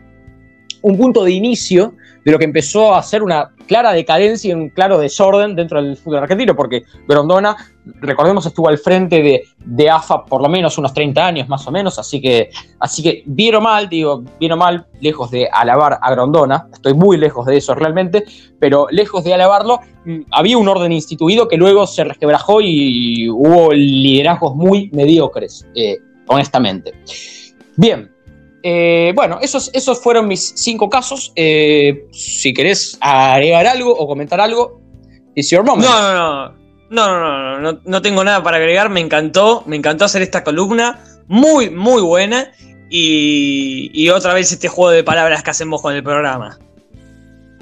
un punto de inicio de lo que empezó a ser una clara decadencia y un claro desorden dentro del fútbol argentino, porque Grondona, recordemos, estuvo al frente de, de AFA por lo menos unos 30 años más o menos, así que, así que vieron mal, digo, vieron mal, lejos de alabar a Grondona, estoy muy lejos de eso realmente, pero lejos de alabarlo, mm, había un orden instituido que luego se resquebrajó y hubo liderazgos muy mediocres, eh, honestamente. Bien, eh, bueno, esos, esos fueron mis cinco casos. Eh, si querés agregar algo o comentar algo, it's your moment. No, no, no. No, no, no, no, no, tengo nada para agregar. Me encantó, me encantó hacer esta columna. Muy, muy buena. Y, y otra vez este juego de palabras que hacemos con el programa.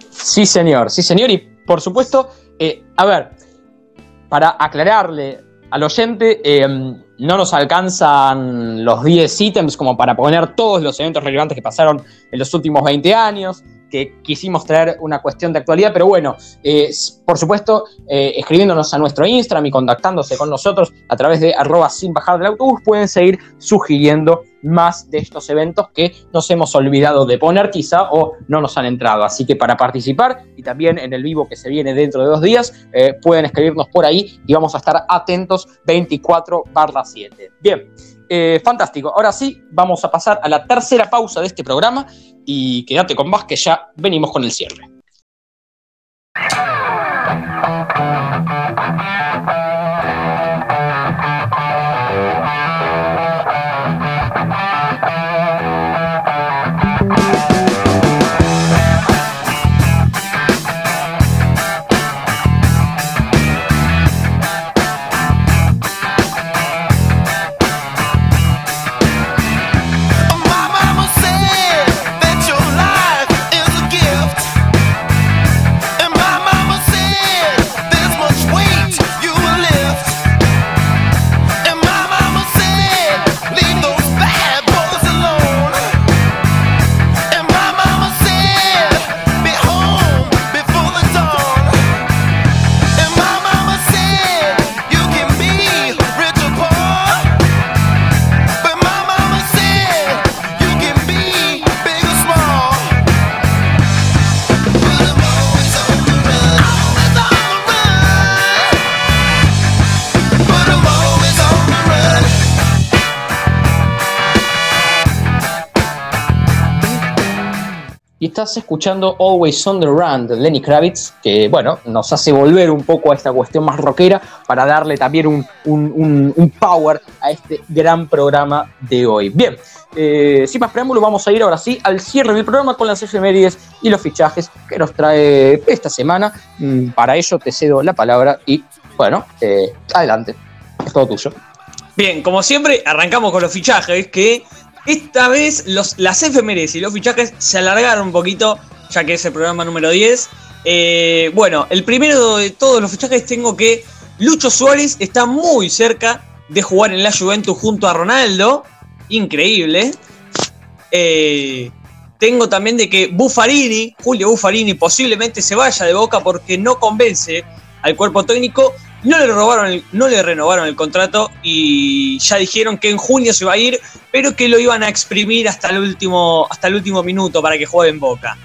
Sí, señor, sí, señor. Y por supuesto, eh, a ver, para aclararle al oyente, no nos alcanzan los 10 ítems como para poner todos los eventos relevantes que pasaron en los últimos 20 años, que quisimos traer una cuestión de actualidad, pero bueno, eh, por supuesto, eh, escribiéndonos a nuestro Instagram y contactándose con nosotros a través de arroba sin bajar del autobús, pueden seguir sugiriendo más de estos eventos que nos hemos olvidado de poner quizá o no nos han entrado. Así que para participar y también en el vivo que se viene dentro de dos días, eh, pueden escribirnos por ahí y vamos a estar atentos 24 barra 7. Bien, eh, fantástico. Ahora sí, vamos a pasar a la tercera pausa de este programa y quédate con más que ya venimos con el cierre. Escuchando Always on the Run de Lenny Kravitz, que bueno, nos hace volver un poco a esta cuestión más rockera para darle también un, power a este gran programa de hoy. Bien, eh, sin más preámbulo, vamos a ir ahora sí al cierre del programa con las efemérides y los fichajes que nos trae esta semana. Mm, Para ello te cedo la palabra y bueno, eh, adelante, es todo tuyo. Bien, como siempre, arrancamos con los fichajes, que esta vez los, las efemérides y los fichajes se alargaron un poquito, ya que es el programa número 10. Eh, bueno, el primero de todos los fichajes tengo que Lucho Suárez está muy cerca de jugar en la Juventus junto a Ronaldo. Increíble. Eh, tengo también de que Buffarini, Julio Buffarini, posiblemente se vaya de Boca porque no convence al cuerpo técnico. No le, robaron el- no le renovaron el contrato y ya dijeron que en junio se va a ir, pero que lo iban a exprimir hasta el último, hasta el último minuto para que juegue en Boca.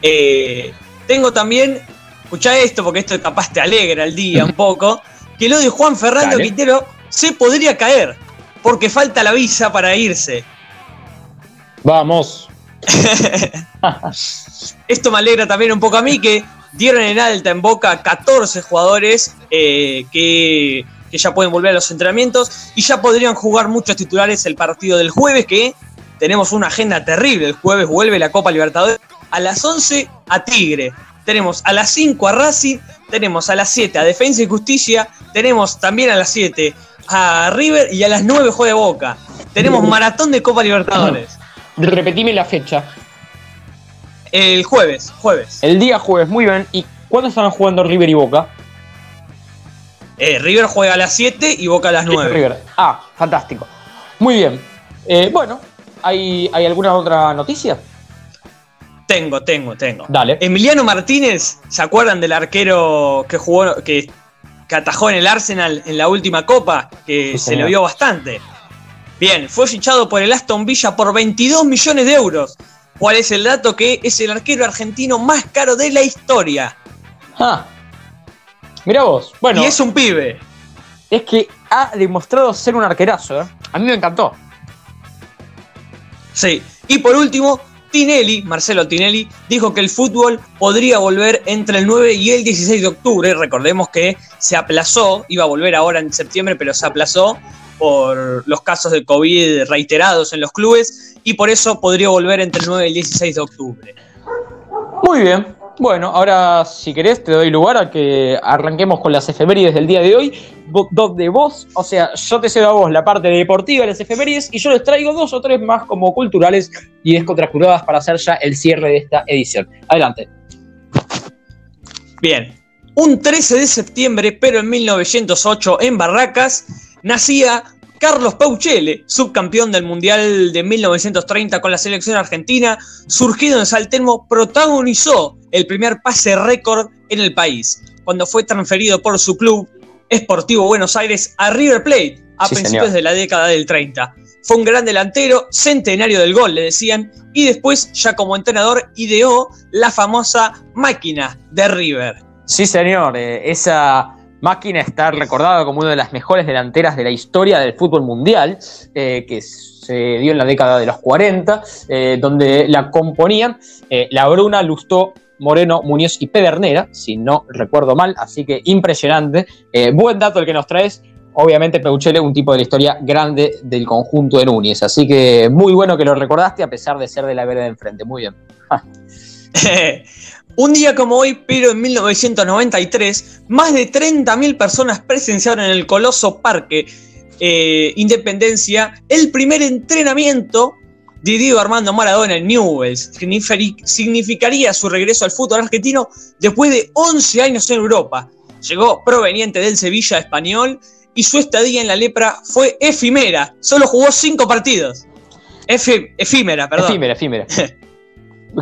Eh, tengo también, escucha esto porque esto capaz te alegra el día un poco, que lo de Juan Fernando Dale. Quintero se podría caer porque falta la visa para irse. Vamos. Esto me alegra también un poco a mí que dieron en alta en Boca 14 jugadores eh, que, que ya pueden volver a los entrenamientos y ya podrían jugar muchos titulares el partido del jueves que tenemos una agenda terrible. El jueves vuelve la Copa Libertadores a las 11 a Tigre. Tenemos a las 5 a Racing, tenemos a las 7 a Defensa y Justicia, tenemos también a las 7 a River y a las 9 juega Boca. Tenemos maratón de Copa Libertadores. Repetime la fecha. El jueves, jueves. El día jueves, muy bien. ¿Y cuándo estaban jugando River y Boca? Eh, River juega a las 7 y Boca a las 9. River. Ah, fantástico. Muy bien. Eh, bueno, ¿hay, ¿hay alguna otra noticia? Tengo, tengo, tengo. Dale. Emiliano Martínez, ¿se acuerdan del arquero que jugó, que, que atajó en el Arsenal en la última copa? Que Sí, se señor. le vio bastante. Bien, fue fichado por el Aston Villa por 22 millones de euros. ¿Cuál es el dato? Que es el arquero argentino más caro de la historia. Ah. Mira vos. Bueno, Y es un pibe. es que ha demostrado ser un arquerazo. ¿eh? A mí me encantó. Sí. Y por último, Tinelli, Marcelo Tinelli, dijo que el fútbol podría volver entre el 9 y el 16 de octubre. Recordemos que se aplazó, iba a volver ahora en septiembre, pero se aplazó por los casos de COVID reiterados en los clubes y por eso podría volver entre el 9 y el 16 de octubre. Muy bien. Bueno, ahora si querés te doy lugar a que arranquemos con las efemérides del día de hoy, donde vos, o sea, yo te cedo a vos la parte deportiva de las efemérides y yo les traigo dos o tres más como culturales y descontracturadas para hacer ya el cierre de esta edición. Adelante. Bien, un 13 de septiembre, pero en 1908, en Barracas, nacía Carlos Pauchele, subcampeón del Mundial de 1930 con la selección argentina, surgido en San Telmo, protagonizó el primer pase récord en el país, cuando fue transferido por su club Esportivo Buenos Aires a River Plate a Sí, principios señor. de la década del 30. Fue un gran delantero, centenario del gol, le decían, y después, ya como entrenador, ideó la famosa máquina de River. Sí, señor, eh, esa máquina está recordada como una de las mejores delanteras de la historia del fútbol mundial, eh, que se dio en la década de los 40, eh, donde la componían eh, La Bruna, Lustó, Moreno, Muñoz y Pedernera, si no recuerdo mal, así que impresionante. Eh, buen dato el que nos traes. Obviamente Peuchele, un tipo de la historia grande del conjunto de Núñez, así que muy bueno que lo recordaste a pesar de ser de la vereda de enfrente, muy bien. Un día como hoy, pero en 1993, más de 30.000 personas presenciaron en el Coloso Parque eh, Independencia el primer entrenamiento de Diego Armando Maradona en Newell's. Signifi- Significaría su regreso al fútbol argentino después de 11 años en Europa. Llegó proveniente del Sevilla español y su estadía en la lepra fue efímera. Solo jugó 5 partidos. Efímera, perdón. Efímera, efímera.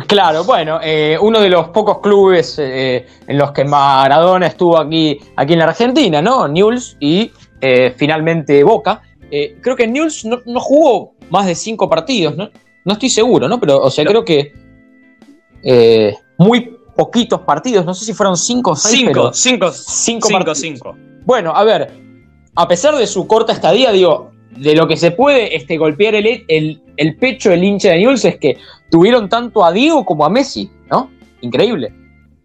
Claro, bueno, eh, uno de los pocos clubes eh, en los que Maradona estuvo aquí, aquí en la Argentina, ¿no? Newell's y eh, finalmente Boca. Creo que Newell's no, no jugó más de cinco partidos, ¿no? No estoy seguro, ¿no? Pero, o sea, creo que muy poquitos partidos, no sé si fueron cinco o seis, 5, pero 5, cinco 5, partidos. 5. Bueno, a ver, a pesar de su corta estadía, digo, de lo que se puede este, golpear el, el, el pecho del hincha de Newell's es que tuvieron tanto a Diego como a Messi, ¿no? Increíble.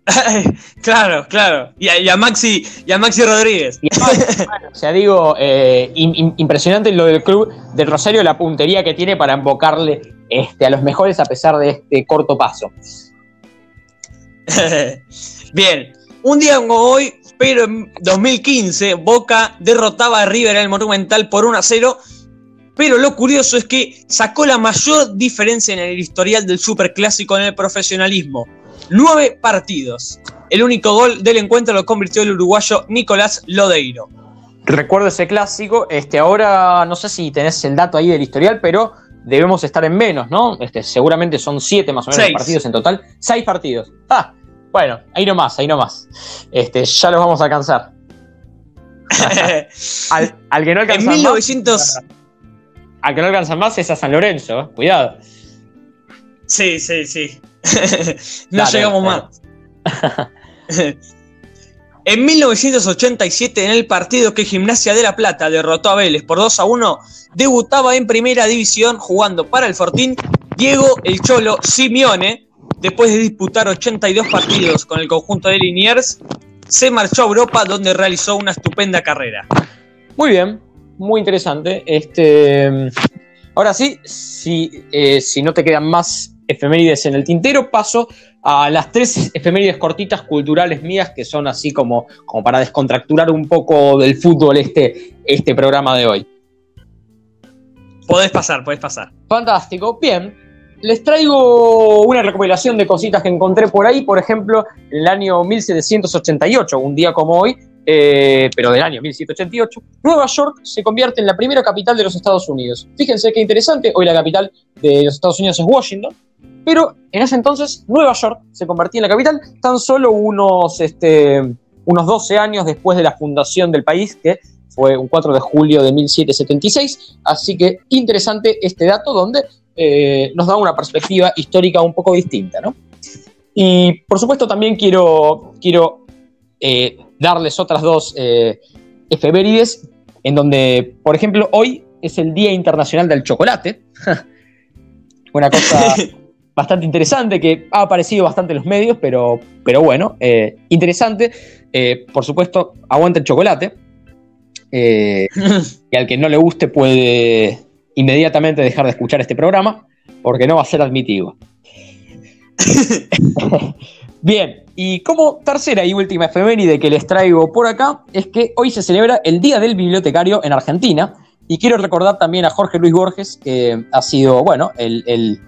claro, claro. Y a, y a Maxi, y a Maxi Rodríguez. Y además, bueno, o sea, digo, eh, im- im- impresionante lo del club del Rosario, la puntería que tiene para embocarle este, a los mejores a pesar de este corto paso. Bien, un día como hoy, pero en 2015, Boca derrotaba a River en el Monumental por 1 a 0. Pero lo curioso es que sacó la mayor diferencia en el historial del Superclásico en el profesionalismo. Nueve partidos. El único gol del encuentro lo convirtió el uruguayo Nicolás Lodeiro. Recuerdo ese clásico, este, ahora no sé si tenés el dato ahí del historial, pero debemos estar en menos, ¿no? Este, seguramente son siete más o menos Seis. partidos en total. Seis partidos. Ah, bueno, ahí nomás, ahí nomás. Este, ya los vamos a alcanzar. Al, al que no en alcanza 1900... al que no alcanza más es a San Lorenzo, ¿eh? cuidado. Sí, sí, sí. no Dale, llegamos más. en 1987, en el partido que Gimnasia de la Plata derrotó a Vélez por 2 a 1, debutaba en primera división jugando para el Fortín Diego El Cholo Simeone. Después de disputar 82 partidos con el conjunto de Liniers, se marchó a Europa donde realizó una estupenda carrera. Muy bien, muy interesante. Este, ahora sí, si, eh, si no te quedan más efemérides en el tintero, paso a las tres efemérides cortitas culturales mías que son así como, como para descontracturar un poco del fútbol este, este programa de hoy. Podés pasar, podés pasar. Fantástico, bien. Les traigo una recopilación de cositas que encontré por ahí, por ejemplo, en el año 1788, un día como hoy, eh, pero del año 1788, Nueva York se convierte en la primera capital de los Estados Unidos. Fíjense qué interesante, hoy la capital de los Estados Unidos es Washington, pero en ese entonces Nueva York se convertía en la capital tan solo unos, este, unos 12 años después de la fundación del país, que fue un 4 de julio de 1776. Así que interesante este dato donde eh, nos da una perspectiva histórica un poco distinta, ¿no? Y por supuesto también quiero, quiero eh, darles otras dos eh, efemérides en donde, por ejemplo, hoy es el Día Internacional del Chocolate. una cosa bastante interesante que ha aparecido bastante en los medios, pero, pero bueno, eh, interesante. Eh, por supuesto, aguanta el chocolate. Eh, y al que no le guste puede inmediatamente dejar de escuchar este programa porque no va a ser admitido. Bien, y como tercera y última efeméride que les traigo por acá es que hoy se celebra el Día del Bibliotecario en Argentina y quiero recordar también a Jorge Luis Borges que ha sido, bueno, el, el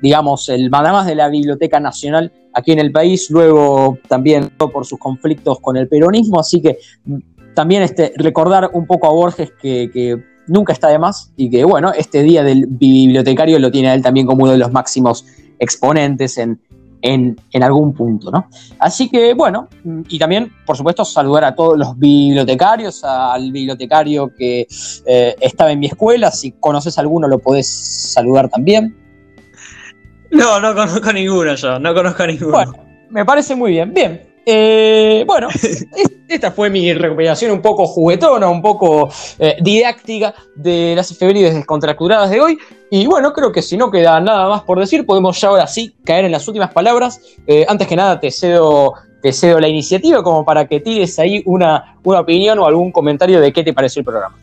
digamos, el mandamás de la Biblioteca Nacional aquí en el país, luego también por sus conflictos con el peronismo, así que también este, recordar un poco a Borges que, que, nunca está de más y que bueno, este día del bibliotecario lo tiene a él también como uno de los máximos exponentes en, en, en, algún punto, ¿no? Así que bueno, y también por supuesto saludar a todos los bibliotecarios, al bibliotecario que eh, estaba en mi escuela, si conoces alguno lo podés saludar también. No, no conozco ninguno yo, no conozco ninguno. Bueno, me parece muy bien. Bien, eh, bueno, esta fue mi recopilación un poco juguetona, un poco eh, didáctica de las efemérides descontracturadas de hoy. Y bueno, creo que si no queda nada más por decir, podemos ya ahora sí caer en las últimas palabras. Eh, antes que nada, te cedo, te cedo la iniciativa como para que tires ahí una, una opinión o algún comentario de qué te pareció el programa.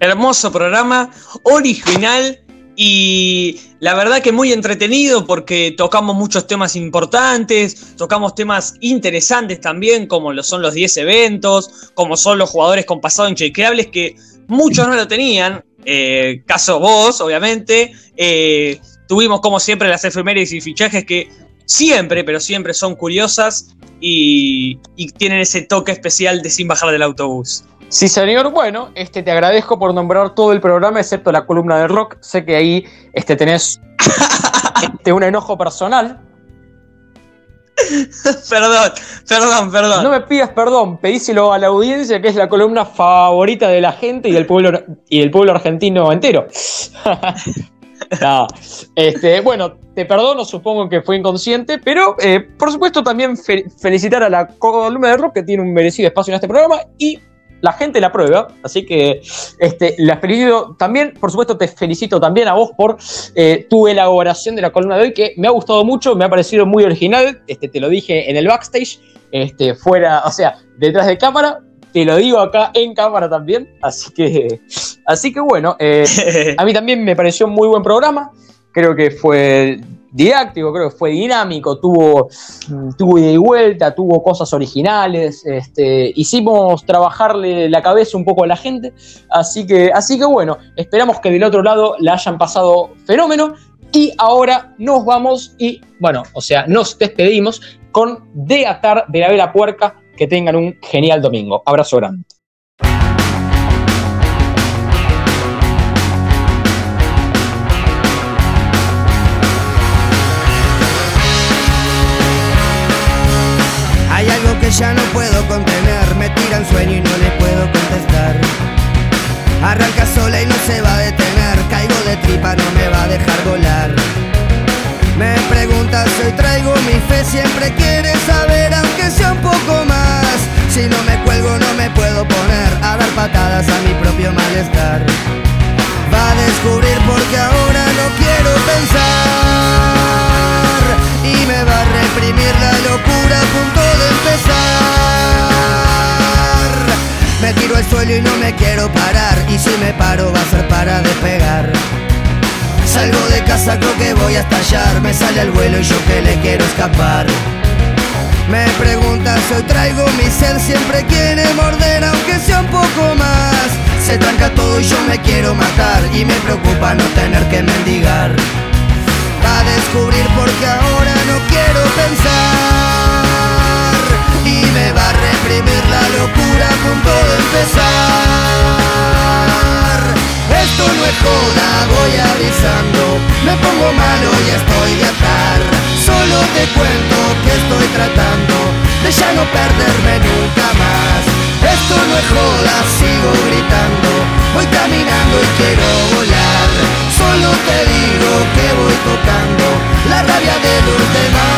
Hermoso programa, original y la verdad que muy entretenido porque tocamos muchos temas importantes, tocamos temas interesantes también, como lo son los 10 eventos, como son los jugadores con pasado inchequeables que muchos no lo tenían, eh, caso vos, obviamente. Eh, tuvimos como siempre las efemérides y fichajes que siempre, pero siempre son curiosas y, y tienen ese toque especial de sin bajar del autobús. Sí, señor. Bueno, este, te agradezco por nombrar todo el programa, excepto la columna de rock. Sé que ahí este, tenés este, un enojo personal. perdón, perdón, perdón. No me pidas perdón, pedíselo a la audiencia, que es la columna favorita de la gente y del pueblo, y del pueblo argentino entero. no, este, bueno, te perdono, supongo que fue inconsciente, pero eh, por supuesto también fe felicitar a la columna de rock que tiene un merecido espacio en este programa y la gente la prueba, así que este, la felicito también, por supuesto te felicito también a vos por eh, tu elaboración de la columna de hoy, que me ha gustado mucho, me ha parecido muy original, este, te lo dije en el backstage, este, fuera, o sea, detrás de cámara, te lo digo acá en cámara también, así que, así que bueno, eh, a mí también me pareció un muy buen programa, creo que fue didáctico, creo que fue dinámico, tuvo, tuvo ida y vuelta, tuvo cosas originales, este, hicimos trabajarle la cabeza un poco a la gente, así que, así que bueno, esperamos que del otro lado la hayan pasado fenómeno y ahora nos vamos y, bueno, o sea, nos despedimos con De Atar de la Vela Puerca, que tengan un genial domingo. Abrazo grande. Ya no puedo contener, me tira en sueño y no le puedo contestar. Arranca sola y no se va a detener, caigo de tripa, no me va a dejar volar. Me preguntas, hoy traigo mi fe, siempre quiere saber, aunque sea un poco más. Si no me cuelgo, no me puedo poner a dar patadas a mi propio malestar. Va a descubrir porque ahora no quiero pensar y me va a reprimir la locura a punto de empezar. Me tiro al suelo y no me quiero parar y si me paro va a ser para despegar. Salgo de casa, creo que voy a estallar. Me sale al vuelo y yo que le quiero escapar. Me preguntas, hoy traigo mi sed, siempre quiere morder, aunque sea un poco más. Se tranca todo y yo me quiero matar, y me preocupa no tener que mendigar. Va a descubrir porque ahora no quiero pensar, y me va a reprimir la locura a punto de empezar. Esto no es joda, voy avisando, me pongo malo y estoy de atar. Solo te cuento que estoy tratando de ya no perderme nunca más. Esto no es joda, sigo gritando, voy caminando y quiero volar. Solo te digo que voy tocando la rabia de los demás.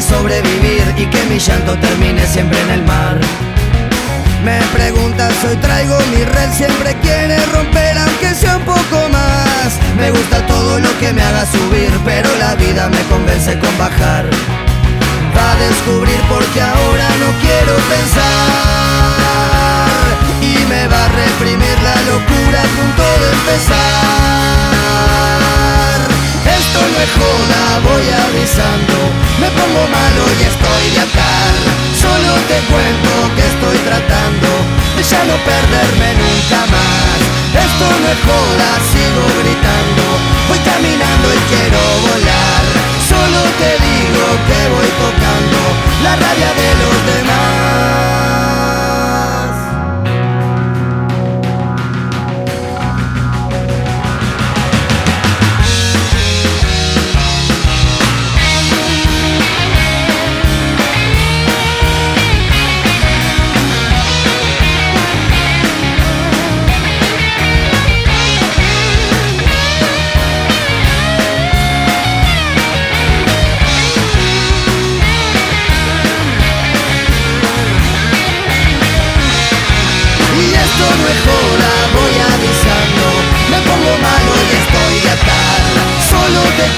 Sobrevivir y que mi llanto termine siempre en el mar. Me preguntas, hoy traigo mi red, siempre quiere romper aunque sea un poco más. Me gusta todo lo que me haga subir, pero la vida me convence con bajar. Va a descubrir porque ahora no quiero pensar y me va a reprimir la locura a punto de empezar. Esto no es joda, voy avisando, me pongo malo y estoy de atar. Solo te cuento que estoy tratando de ya no perderme nunca más. Esto no es joda, sigo gritando, voy caminando y quiero volar. Solo te digo que voy tocando la rabia de los demás.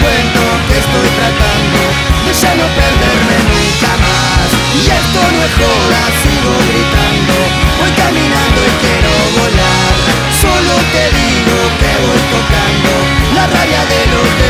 cuento que estoy tratando de ya no perderme nunca más. Y esto no es joda, sigo gritando, voy caminando y quiero volar. Solo te digo que voy tocando la rabia de los